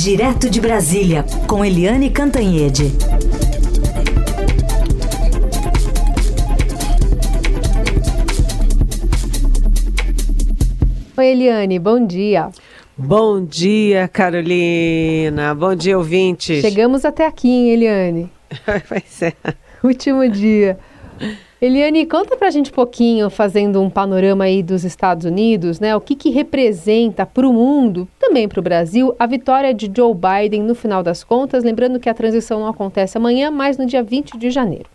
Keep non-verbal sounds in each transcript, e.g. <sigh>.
Direto de Brasília, com Eliane Cantanhede. Oi, Eliane, bom dia. Bom dia, Carolina. Bom dia, ouvintes. Chegamos até aqui, hein, Eliane? <laughs> Vai ser. Último dia. Eliane, conta pra gente um pouquinho, fazendo um panorama aí dos Estados Unidos, né? O que, que representa para o mundo, também para o Brasil, a vitória de Joe Biden no final das contas. Lembrando que a transição não acontece amanhã, mas no dia 20 de janeiro.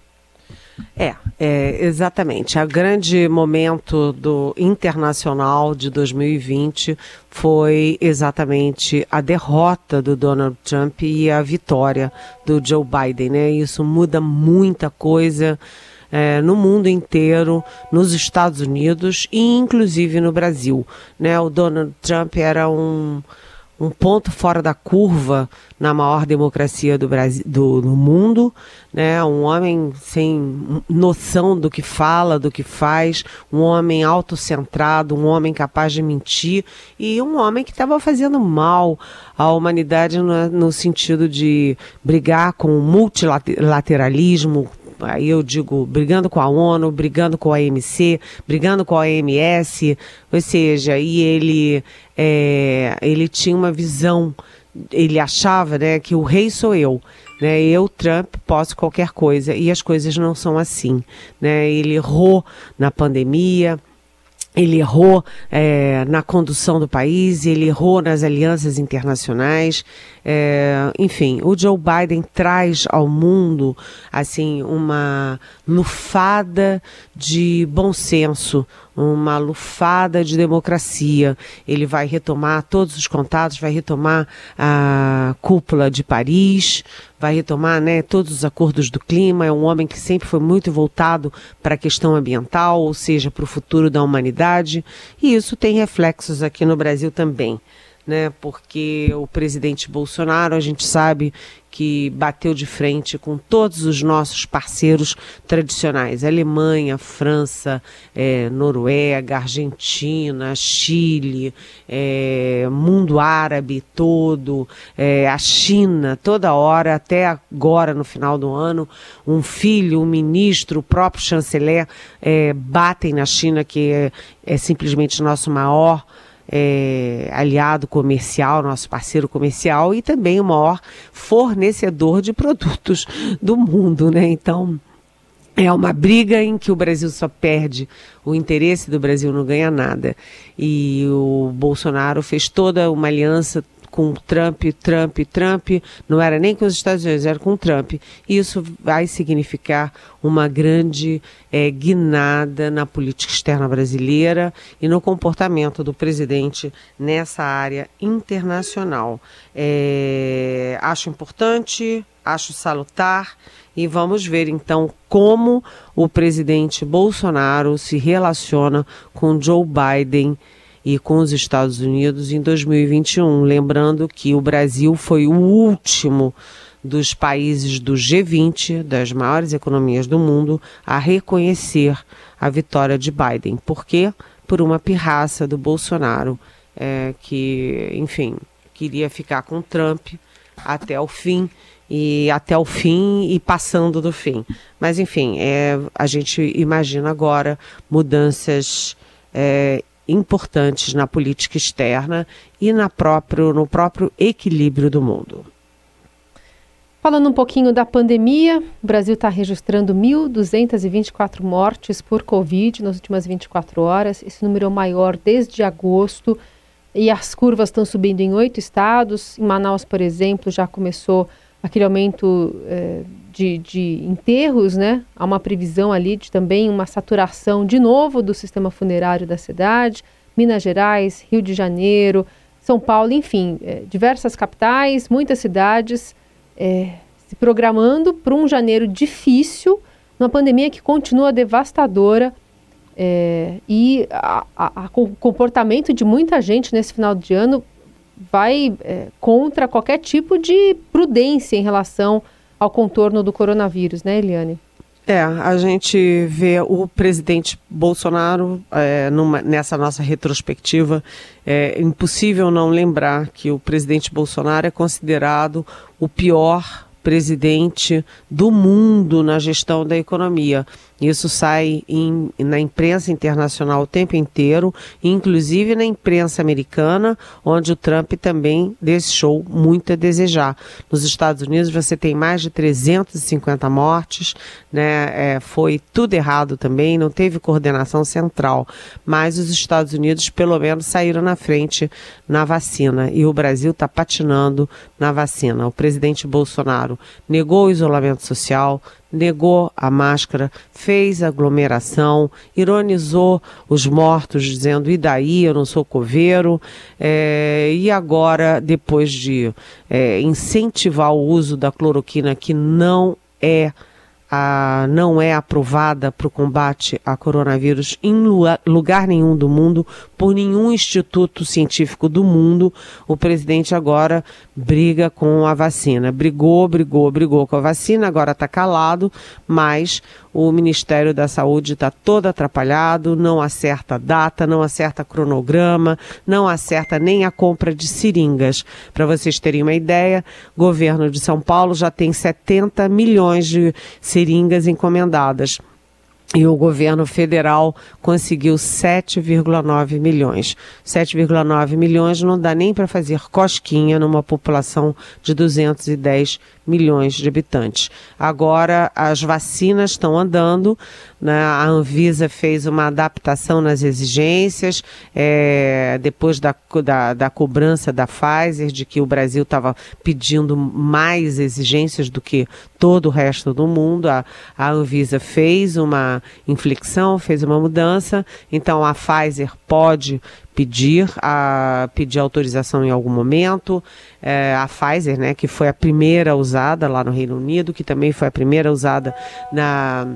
É, é, exatamente. O grande momento do internacional de 2020 foi exatamente a derrota do Donald Trump e a vitória do Joe Biden, né? Isso muda muita coisa é, no mundo inteiro, nos Estados Unidos e inclusive no Brasil. Né? O Donald Trump era um, um ponto fora da curva na maior democracia do, Brasil, do, do mundo, né? um homem sem noção do que fala, do que faz, um homem autocentrado, um homem capaz de mentir e um homem que estava fazendo mal à humanidade no, no sentido de brigar com o multilateralismo, aí eu digo, brigando com a ONU, brigando com a OMC, brigando com a OMS, ou seja, e ele, é, ele tinha uma visão, ele achava né, que o rei sou eu. Né, eu, Trump, posso qualquer coisa. E as coisas não são assim. Né? Ele errou na pandemia, ele errou é, na condução do país, ele errou nas alianças internacionais. É, enfim, o Joe Biden traz ao mundo assim uma lufada de bom senso, uma lufada de democracia. Ele vai retomar todos os contatos, vai retomar a cúpula de Paris, vai retomar né, todos os acordos do clima. É um homem que sempre foi muito voltado para a questão ambiental, ou seja, para o futuro da humanidade. E isso tem reflexos aqui no Brasil também né? Porque o presidente Bolsonaro, a gente sabe que bateu de frente com todos os nossos parceiros tradicionais: Alemanha, França, é, Noruega, Argentina, Chile, é, mundo árabe todo, é, a China, toda hora, até agora no final do ano, um filho, um ministro, o próprio chanceler é, batem na China, que é, é simplesmente nosso maior é, aliado comercial, nosso parceiro comercial e também o maior fornecedor de produtos do mundo, né? Então é uma briga em que o Brasil só perde, o interesse do Brasil não ganha nada. E o Bolsonaro fez toda uma aliança com Trump, Trump, Trump, não era nem com os Estados Unidos, era com Trump. Isso vai significar uma grande é, guinada na política externa brasileira e no comportamento do presidente nessa área internacional. É, acho importante, acho salutar e vamos ver então como o presidente Bolsonaro se relaciona com Joe Biden e com os Estados Unidos em 2021. Lembrando que o Brasil foi o último dos países do G20, das maiores economias do mundo, a reconhecer a vitória de Biden. Por quê? Por uma pirraça do Bolsonaro, é, que, enfim, queria ficar com Trump até o fim e até o fim e passando do fim. Mas enfim, é, a gente imagina agora mudanças é, importantes na política externa e na próprio, no próprio equilíbrio do mundo. Falando um pouquinho da pandemia, o Brasil está registrando 1.224 mortes por Covid nas últimas 24 horas. Esse número é o maior desde agosto e as curvas estão subindo em oito estados. Em Manaus, por exemplo, já começou aquele aumento eh, de, de enterros, né? Há uma previsão ali de também uma saturação de novo do sistema funerário da cidade. Minas Gerais, Rio de Janeiro, São Paulo, enfim, é, diversas capitais, muitas cidades é, se programando para um janeiro difícil, uma pandemia que continua devastadora. É, e o comportamento de muita gente nesse final de ano vai é, contra qualquer tipo de prudência em relação ao contorno do coronavírus, né, Eliane? É, a gente vê o presidente Bolsonaro é, numa, nessa nossa retrospectiva. É impossível não lembrar que o presidente Bolsonaro é considerado o pior presidente do mundo na gestão da economia. Isso sai em, na imprensa internacional o tempo inteiro, inclusive na imprensa americana, onde o Trump também deixou muito a desejar. Nos Estados Unidos você tem mais de 350 mortes, né? É, foi tudo errado também, não teve coordenação central. Mas os Estados Unidos, pelo menos, saíram na frente na vacina e o Brasil está patinando na vacina. O presidente Bolsonaro negou o isolamento social, negou a máscara, fez aglomeração, ironizou os mortos, dizendo: e daí, eu não sou coveiro. É, e agora, depois de é, incentivar o uso da cloroquina, que não é a, não é aprovada para o combate a coronavírus em lugar nenhum do mundo, por nenhum instituto científico do mundo. O presidente agora briga com a vacina. Brigou, brigou, brigou com a vacina, agora está calado, mas o Ministério da Saúde está todo atrapalhado, não acerta data, não acerta cronograma, não acerta nem a compra de seringas. Para vocês terem uma ideia, o governo de São Paulo já tem 70 milhões de seringas encomendadas e o governo federal conseguiu 7,9 milhões. 7,9 milhões não dá nem para fazer cosquinha numa população de 210 milhões de habitantes. Agora as vacinas estão andando, né? a Anvisa fez uma adaptação nas exigências, é, depois da, da, da, cobrança da Pfizer, de que o Brasil estava pedindo mais exigências do que todo o resto do mundo. A, a Anvisa fez uma inflexão, fez uma mudança, então a Pfizer pode pedir a pedir autorização em algum momento. É, a Pfizer, né, que foi a primeira usada lá no Reino Unido, que também foi a primeira usada na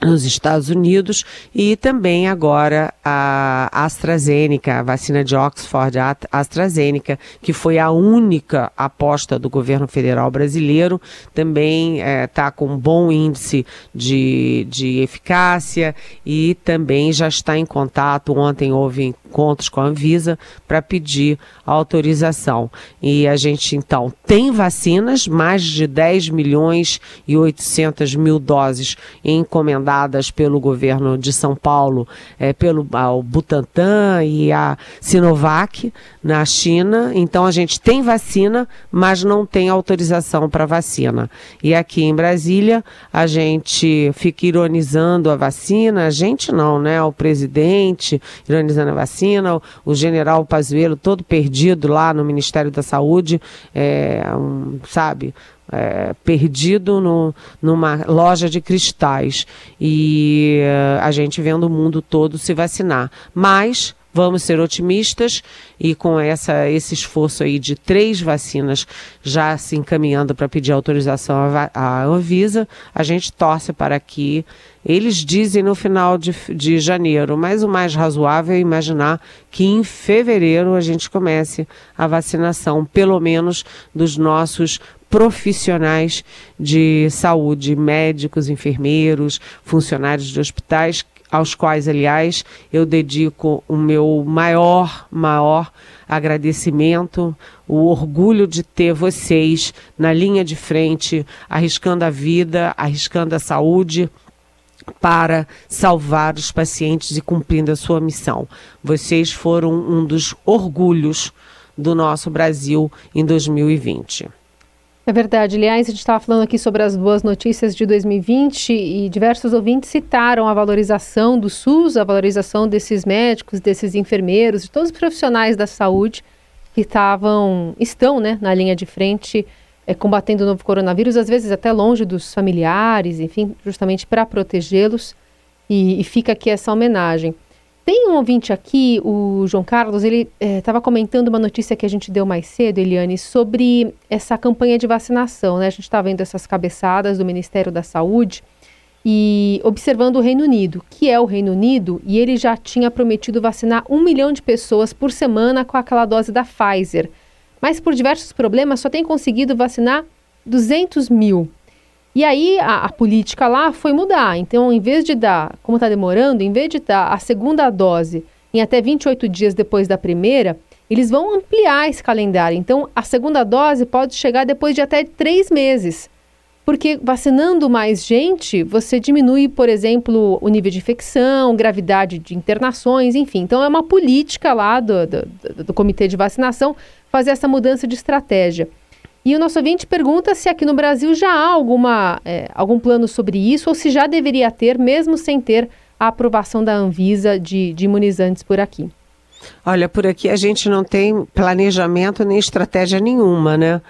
nos Estados Unidos e também agora a AstraZeneca, a vacina de Oxford, a AstraZeneca, que foi a única aposta do governo federal brasileiro, também está é, com um bom índice de, de eficácia e também já está em contato. Ontem houve encontros com a Anvisa para pedir autorização. E a gente então tem vacinas, mais de 10 milhões e 800 mil doses encomendadas dadas pelo governo de São Paulo, é, pelo o Butantan e a Sinovac na China. Então a gente tem vacina, mas não tem autorização para vacina. E aqui em Brasília a gente fica ironizando a vacina, a gente não, né? O presidente ironizando a vacina, o, o general Pazuello todo perdido lá no Ministério da Saúde, é, um, sabe? é, perdido no, numa loja de cristais e uh, a gente vendo o mundo todo se vacinar. Mas vamos ser otimistas e com essa, esse esforço aí de três vacinas já se encaminhando para pedir autorização à, Anvisa, a gente torce para que eles dizem no final de, de janeiro, mas o mais razoável é imaginar que em fevereiro a gente comece a vacinação, pelo menos dos nossos profissionais de saúde, médicos, enfermeiros, funcionários de hospitais, aos quais, aliás, eu dedico o meu maior, maior agradecimento, o orgulho de ter vocês na linha de frente, arriscando a vida, arriscando a saúde para salvar os pacientes e cumprindo a sua missão. Vocês foram um dos orgulhos do nosso Brasil em 2020. É verdade. Aliás, a gente estava falando aqui sobre as boas notícias de 2020 e diversos ouvintes citaram a valorização do SUS, a valorização desses médicos, desses enfermeiros, de todos os profissionais da saúde que estavam, estão né, na linha de frente é, combatendo o novo coronavírus, às vezes até longe dos familiares, enfim, justamente para protegê-los. E, e fica aqui essa homenagem. Tem um ouvinte aqui, o João Carlos, ele estava é, comentando uma notícia que a gente deu mais cedo, Eliane, sobre essa campanha de vacinação. Né? A gente está vendo essas cabeçadas do Ministério da Saúde e observando o Reino Unido, que é o Reino Unido, e ele já tinha prometido vacinar um milhão de pessoas por semana com aquela dose da Pfizer. Mas por diversos problemas só tem conseguido vacinar 200 mil. E aí a, a, política lá foi mudar. Então, em vez de dar, como está demorando, em vez de dar a segunda dose em até 28 dias depois da primeira, eles vão ampliar esse calendário. Então, a segunda dose pode chegar depois de até três meses. Porque vacinando mais gente, você diminui, por exemplo, o nível de infecção, gravidade de internações, enfim. Então, é uma política lá do, do, do comitê de vacinação fazer essa mudança de estratégia. E o nosso ouvinte pergunta se aqui no Brasil já há alguma, é, algum plano sobre isso ou se já deveria ter, mesmo sem ter a aprovação da Anvisa de, de imunizantes por aqui. Olha, por aqui a gente não tem planejamento nem estratégia nenhuma, né?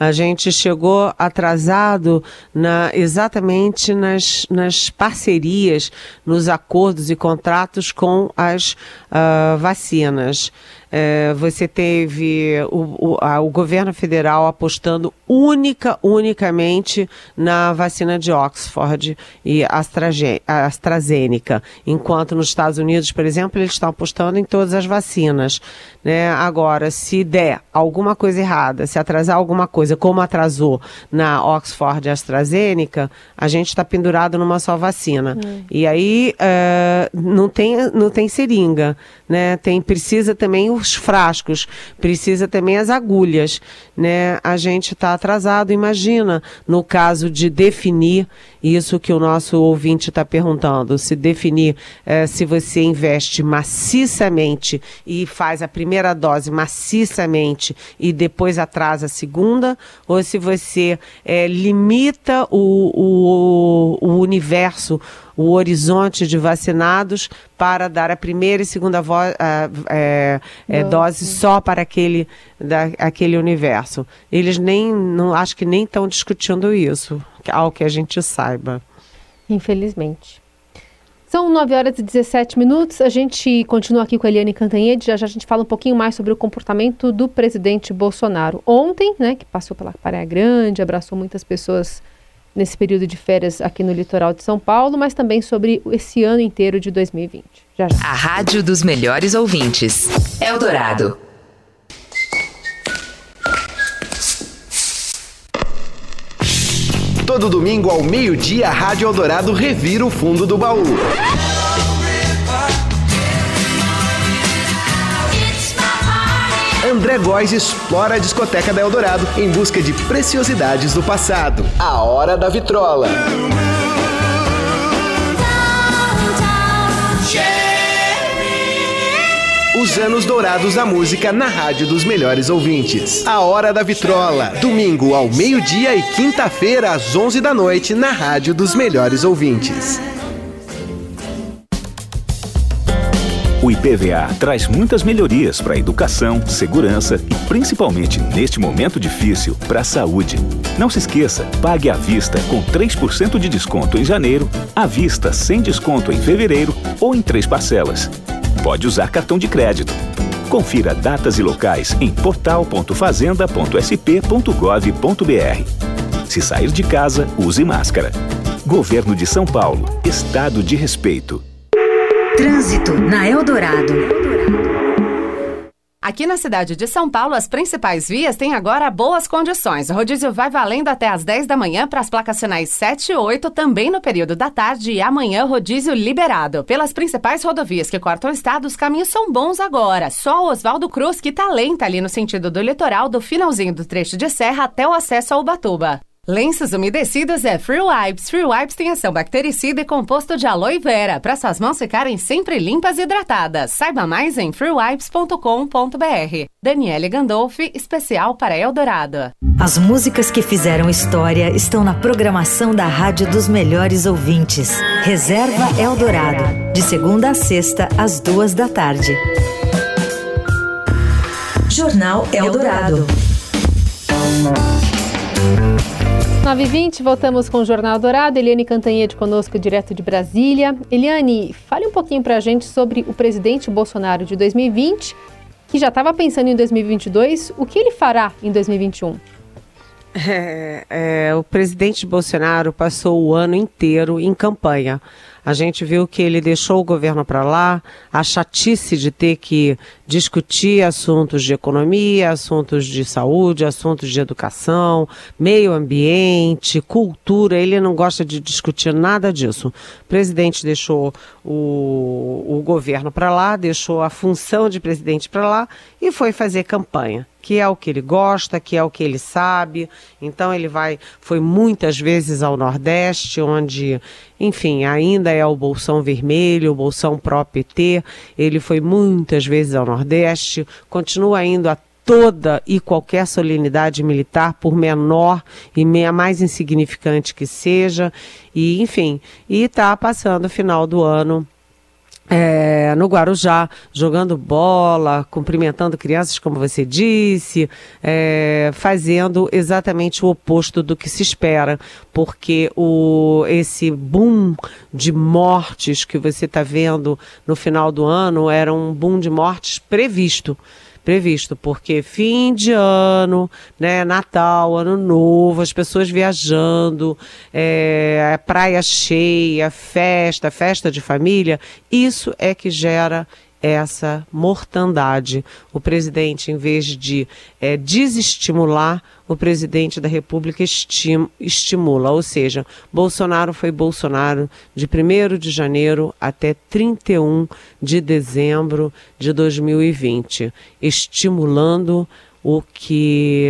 A gente chegou atrasado na, exatamente nas, nas parcerias, nos acordos e contratos com as uh, vacinas. É, você teve o, o, a, o, governo federal apostando única, unicamente na vacina de Oxford e AstraZeneca, enquanto nos Estados Unidos, por exemplo, eles estão apostando em todas as vacinas. Né? Agora, se der alguma coisa errada, se atrasar alguma coisa, como atrasou na Oxford e AstraZeneca, a gente está pendurado numa só vacina. Hum. E aí uh, não, tem, não tem seringa, né? Tem, precisa também os frascos, precisa também as agulhas, né? A gente está atrasado, imagina, no caso de definir isso que o nosso ouvinte está perguntando, se definir eh, se você investe maciçamente e faz a primeira dose maciçamente e depois atrasa a segunda, ou se você eh, limita o, o, o universo o horizonte de vacinados para dar a primeira e segunda é, é, dose só para aquele, da, aquele universo. Eles nem, não, acho que nem estão discutindo isso, ao que a gente saiba. Infelizmente. São 9 horas e 17 minutos. A gente continua aqui com a Eliane Cantanhede. Já, já a gente fala um pouquinho mais sobre o comportamento do presidente Bolsonaro. Ontem, né, que passou pela Praia Grande, abraçou muitas pessoas nesse período de férias aqui no litoral de São Paulo, mas também sobre esse ano inteiro de 2020. Já já. A rádio dos melhores ouvintes. Eldorado. Todo domingo ao meio-dia, a Rádio Eldorado revira o fundo do baú. André Góes explora a discoteca da Eldorado em busca de preciosidades do passado. A Hora da Vitrola. Os anos dourados da música na rádio dos melhores ouvintes. A Hora da Vitrola. Domingo ao meio-dia e quinta-feira às 11 da noite na rádio dos melhores ouvintes. O IPVA traz muitas melhorias para a educação, segurança e, principalmente neste momento difícil, para a saúde. Não se esqueça, pague à vista com 3% de desconto em janeiro, à vista sem desconto em fevereiro ou em três parcelas. Pode usar cartão de crédito. Confira datas e locais em portal.fazenda.sp.gov.br. Se sair de casa, use máscara. Governo de São Paulo. Estado de respeito. Trânsito na Eldorado. Aqui na cidade de São Paulo, as principais vias têm agora boas condições. O rodízio vai valendo até às 10 da manhã para as placas sinais 7 e 8, também no período da tarde, e amanhã rodízio liberado. Pelas principais rodovias que cortam o estado, os caminhos são bons agora. Só o Oswaldo Cruz, que tá lenta ali no sentido do litoral, do finalzinho do trecho de serra até o acesso a Ubatuba. Lenços umedecidos é Free Wipes. Free Wipes tem ação bactericida e composto de aloe vera, para suas mãos ficarem sempre limpas e hidratadas. Saiba mais em freewipes.com.br. Daniele Gandolfi, especial para Eldorado. As músicas que fizeram história estão na programação da Rádio dos Melhores Ouvintes. Reserva Eldorado, de segunda a sexta, às duas da tarde. Jornal Eldorado. 9h20, voltamos com o Jornal Dourado. Eliane Cantanhede conosco, direto de Brasília. Eliane, fale um pouquinho para a gente sobre o presidente Bolsonaro de 2020, que já estava pensando em 2022. O que ele fará em 2021? É, é, o presidente Bolsonaro passou o ano inteiro em campanha. A gente viu que ele deixou o governo para lá, a chatice de ter que discutir assuntos de economia, assuntos de saúde, assuntos de educação, meio ambiente, cultura. Ele não gosta de discutir nada disso. O presidente deixou o, o governo para lá, deixou a função de presidente para lá e foi fazer campanha que é o que ele gosta, que é o que ele sabe. Então ele vai, foi muitas vezes ao Nordeste, onde, enfim, ainda é o Bolsão Vermelho, o Bolsão pró-PT. Ele foi muitas vezes ao Nordeste, continua indo a toda e qualquer solenidade militar, por menor e meia mais insignificante que seja, e enfim, e está passando o final do ano é, no Guarujá, jogando bola, cumprimentando crianças, como você disse, é, fazendo exatamente o oposto do que se espera, porque o, esse boom de mortes que você está vendo no final do ano era um boom de mortes previsto previsto, porque fim de ano, né, Natal, Ano Novo, as pessoas viajando, é, praia cheia, festa, festa de família, isso é que gera essa mortandade. O presidente, em vez de é, desestimular, o presidente da República estim estimula. Ou seja, Bolsonaro foi Bolsonaro de 1 de janeiro até 31 de dezembro de 2020, estimulando o que,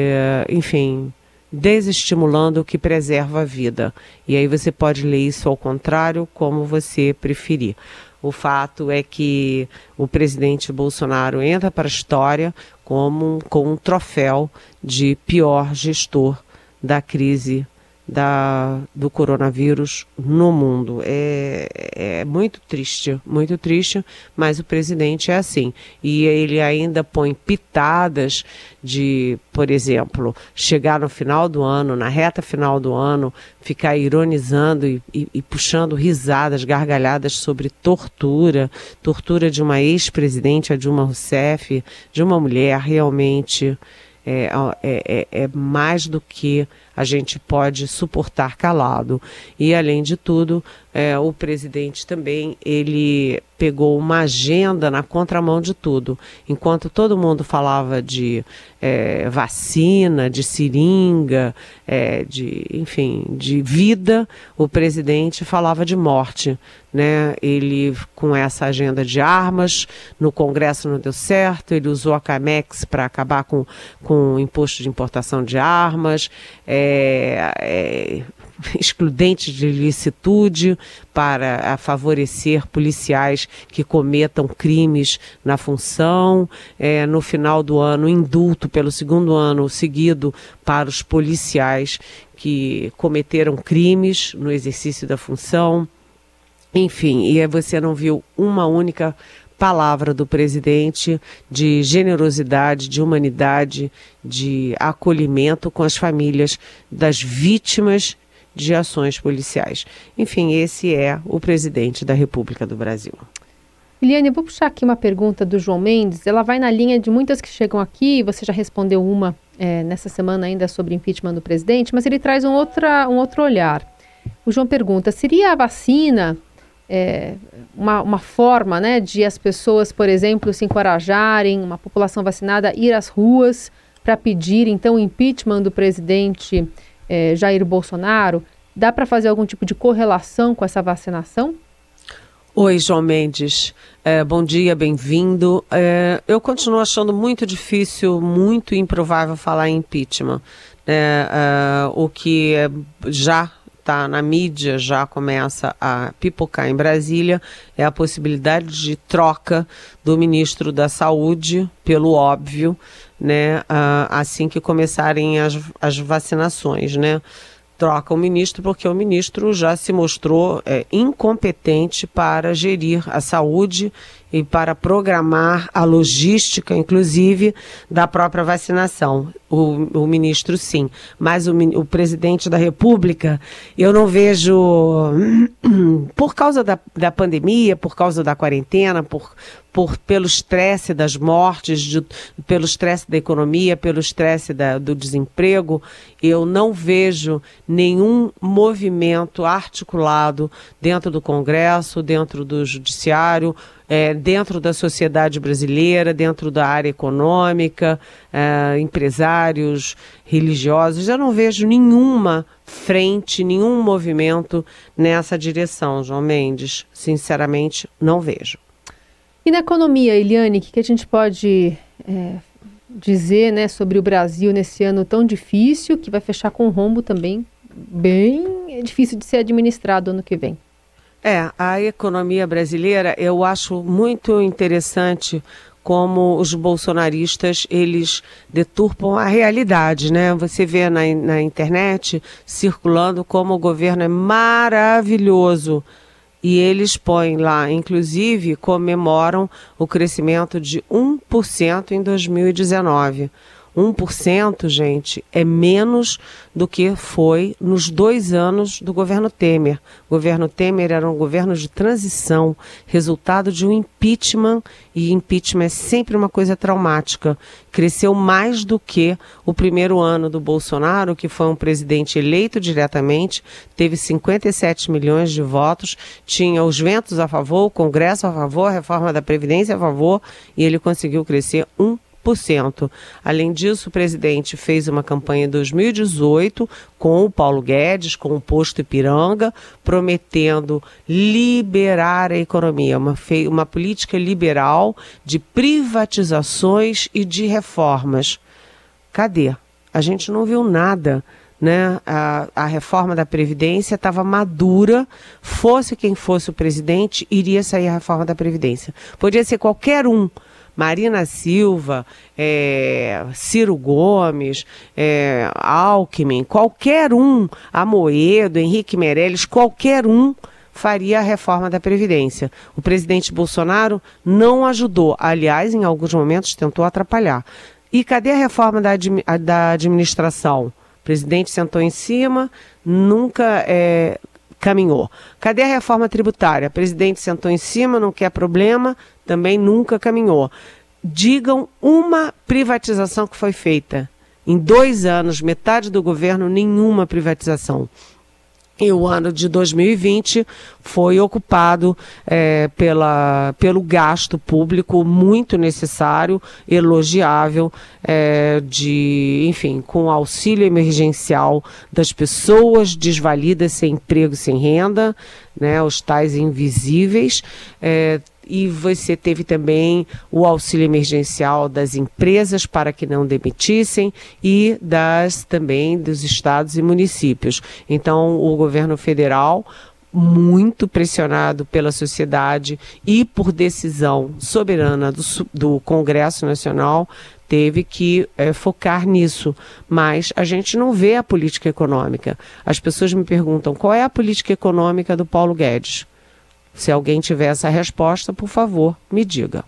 enfim, desestimulando o que preserva a vida. E aí você pode ler isso ao contrário, como você preferir. O fato é que o presidente Bolsonaro entra para a história como com um troféu de pior gestor da crise da, do coronavírus no mundo. É, é muito triste, muito triste, mas o presidente é assim. E ele ainda põe pitadas de, por exemplo, chegar no final do ano, na reta final do ano, ficar ironizando e, e, e puxando risadas, gargalhadas sobre tortura, tortura de uma ex-presidente, a Dilma Rousseff, de uma mulher realmente é, é, é, é mais do que a gente pode suportar calado. E além de tudo, é, o presidente também ele pegou uma agenda na contramão de tudo. Enquanto todo mundo falava de é, vacina, de seringa, é, de enfim, de vida, o presidente falava de morte. Né? Ele com essa agenda de armas no Congresso não deu certo. Ele usou a Camex para acabar com, com o imposto de importação de armas. É, é, <laughs> excludentes de licitude para favorecer policiais que cometam crimes na função. É, no final do ano, indulto pelo segundo ano seguido para os policiais que cometeram crimes no exercício da função. Enfim, e você não viu uma única palavra do presidente de generosidade, de humanidade, de acolhimento com as famílias das vítimas de ações policiais. Enfim, esse é o presidente da República do Brasil. Eliane, eu vou puxar aqui uma pergunta do João Mendes. Ela vai na linha de muitas que chegam aqui. Você já respondeu uma é, nessa semana ainda sobre impeachment do presidente, mas ele traz um, outra, um outro olhar. O João pergunta: seria a vacina é, uma, uma forma né, de as pessoas, por exemplo, se encorajarem, uma população vacinada, ir às ruas para pedir então o impeachment do presidente é, Jair Bolsonaro, dá para fazer algum tipo de correlação com essa vacinação? Oi, João Mendes. É, bom dia, bem-vindo. É, eu continuo achando muito difícil, muito improvável falar em impeachment. É, é o que já está na mídia, já começa a pipocar em Brasília, é a possibilidade de troca do ministro da Saúde, pelo óbvio, né, assim que começarem as, as vacinações, né? Troca o ministro porque o ministro já se mostrou é, incompetente para gerir a saúde e para programar a logística, inclusive, da própria vacinação. O, o ministro, sim. Mas o, o presidente da República, eu não vejo, <clears throat> por causa da, da pandemia, por causa da quarentena, por, por, pelo estresse das mortes, de, pelo estresse da economia, pelo estresse do desemprego, eu não vejo nenhum movimento articulado dentro do Congresso, dentro do Judiciário, é, dentro da sociedade brasileira, dentro da área econômica, é, empresários, religiosos. Eu não vejo nenhuma frente, nenhum movimento nessa direção, João Mendes. Sinceramente, não vejo. E na economia, Eliane, o que, que a gente pode é, dizer né, sobre o Brasil nesse ano tão difícil, que vai fechar com um rombo também bem difícil de ser administrado ano que vem? É, a economia brasileira, eu acho muito interessante como os bolsonaristas eles deturpam a realidade, né? Você vê na, na internet circulando como o governo é maravilhoso e eles põem lá, inclusive comemoram o crescimento de 1% em 2019. 1%, gente, é menos do que foi nos dois anos do governo Temer. O governo Temer era um governo de transição, resultado de um impeachment, e impeachment é sempre uma coisa traumática. Cresceu mais do que o primeiro ano do Bolsonaro, que foi um presidente eleito diretamente, teve 57 milhões de votos, tinha os ventos a favor, o Congresso a favor, a reforma da Previdência a favor, e ele conseguiu crescer 1%. Além disso, o presidente fez uma campanha em 2018 com o Paulo Guedes, com o posto Ipiranga, prometendo liberar a economia, uma, uma política liberal de privatizações e de reformas. Cadê? A gente não viu nada. Né? A, a, reforma da Previdência estava madura, fosse quem fosse o presidente, iria sair a reforma da Previdência. Podia ser qualquer um, Marina Silva, é, Ciro Gomes, é, Alckmin, qualquer um, Amoedo, Henrique Meirelles, qualquer um faria a reforma da Previdência. O presidente Bolsonaro não ajudou, aliás, em alguns momentos tentou atrapalhar. E cadê a reforma da, da administração? O presidente sentou em cima, nunca é, caminhou. Cadê a reforma tributária? O presidente sentou em cima, não quer problema, também nunca caminhou. Digam uma privatização que foi feita. Em dois anos, metade do governo, nenhuma privatização. E o ano de 2020 foi ocupado é, pela, pelo gasto público muito necessário, elogiável, é, de, enfim, com auxílio emergencial das pessoas desvalidas, sem emprego, sem renda, né, os tais invisíveis. É, e você teve também o auxílio emergencial das empresas para que não demitissem e das também dos estados e municípios. Então, o governo federal muito pressionado pela sociedade e por decisão soberana do, do Congresso Nacional, teve que é, focar nisso. Mas a gente não vê a política econômica. As pessoas me perguntam qual é a política econômica do Paulo Guedes. Se alguém tiver essa resposta, por favor, me diga.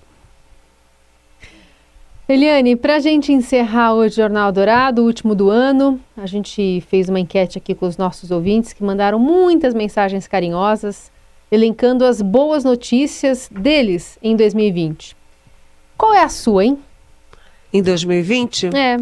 Eliane, para a gente encerrar o Jornal Dourado, o último do ano, a gente fez uma enquete aqui com os nossos ouvintes que mandaram muitas mensagens carinhosas, elencando as boas notícias deles em 2020. Qual é a sua, hein? Em 2020? É.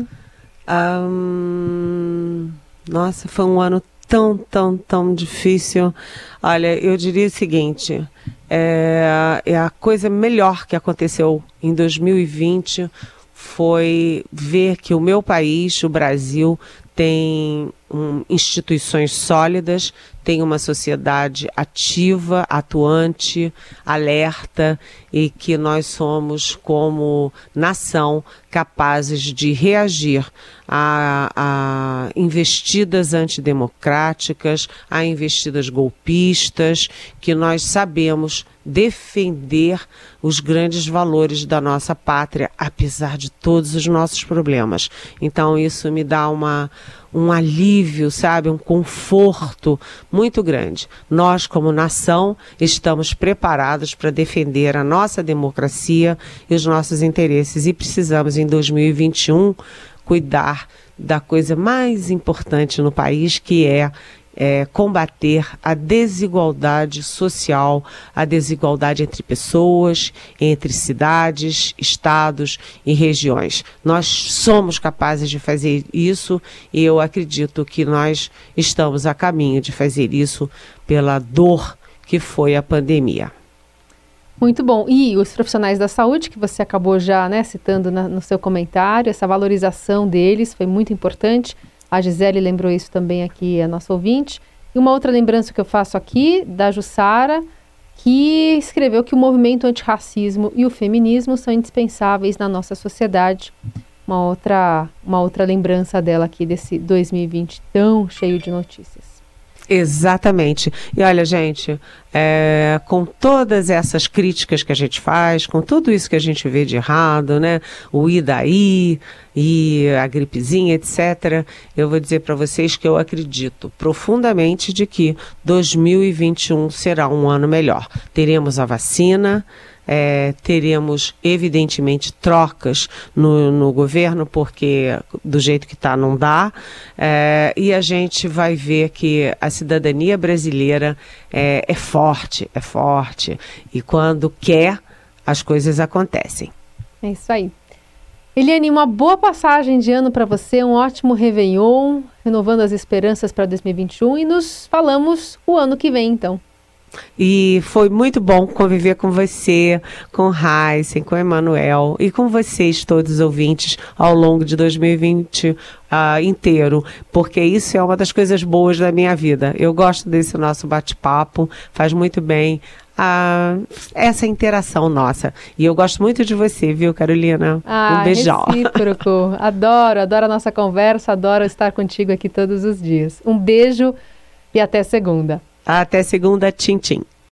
Um... Nossa, foi um ano tão, tão, tão difícil. Olha, eu diria o seguinte: é, é a coisa melhor que aconteceu em 2020 foi ver que o meu país, o Brasil, tem um, instituições sólidas, tem uma sociedade ativa, atuante, alerta e que nós somos, como nação, capazes de reagir a, a investidas antidemocráticas, a investidas golpistas, que nós sabemos defender os grandes valores da nossa pátria, apesar de todos os nossos problemas. Então, isso me dá uma um alívio, sabe, um conforto muito grande. Nós, como nação, estamos preparados para defender a nossa democracia e os nossos interesses e precisamos, em 2021, cuidar da coisa mais importante no país, que é é, combater a desigualdade social, a desigualdade entre pessoas, entre cidades, estados e regiões. Nós somos capazes de fazer isso e eu acredito que nós estamos a caminho de fazer isso pela dor que foi a pandemia. Muito bom. E os profissionais da saúde, que você acabou já né, citando na, no seu comentário, essa valorização deles foi muito importante. A Gisele lembrou isso também aqui, a nossa ouvinte. E uma outra lembrança que eu faço aqui, da Jussara, que escreveu que o movimento antirracismo e o feminismo são indispensáveis na nossa sociedade. Uma outra, uma outra lembrança dela aqui desse 2020 tão cheio de notícias. Exatamente. E olha, gente, é, com todas essas críticas que a gente faz, com tudo isso que a gente vê de errado, né? O ir daí e a gripezinha, etc. Eu vou dizer para vocês que eu acredito profundamente de que 2021 será um ano melhor. Teremos a vacina, é, teremos, evidentemente, trocas no, no, governo, porque do jeito que está não dá, é, e a gente vai ver que a cidadania brasileira é, é forte, é forte, e quando quer, as coisas acontecem. É isso aí. Eliane, uma boa passagem de ano para você, um ótimo Réveillon, renovando as esperanças para 2021 e nos falamos o ano que vem, então. E foi muito bom conviver com você, com Heisen, com Emanuel e com vocês, todos os ouvintes, ao longo de 2020 uh, ah, inteiro, porque isso é uma das coisas boas da minha vida. Eu gosto desse nosso bate-papo, faz muito bem. Uh, essa interação nossa. E eu gosto muito de você, viu, Carolina? Ah, um beijão. Recíproco. <laughs> adoro, adoro a nossa conversa, adoro estar contigo aqui todos os dias. Um beijo e até segunda. Até segunda, tchim, tchim.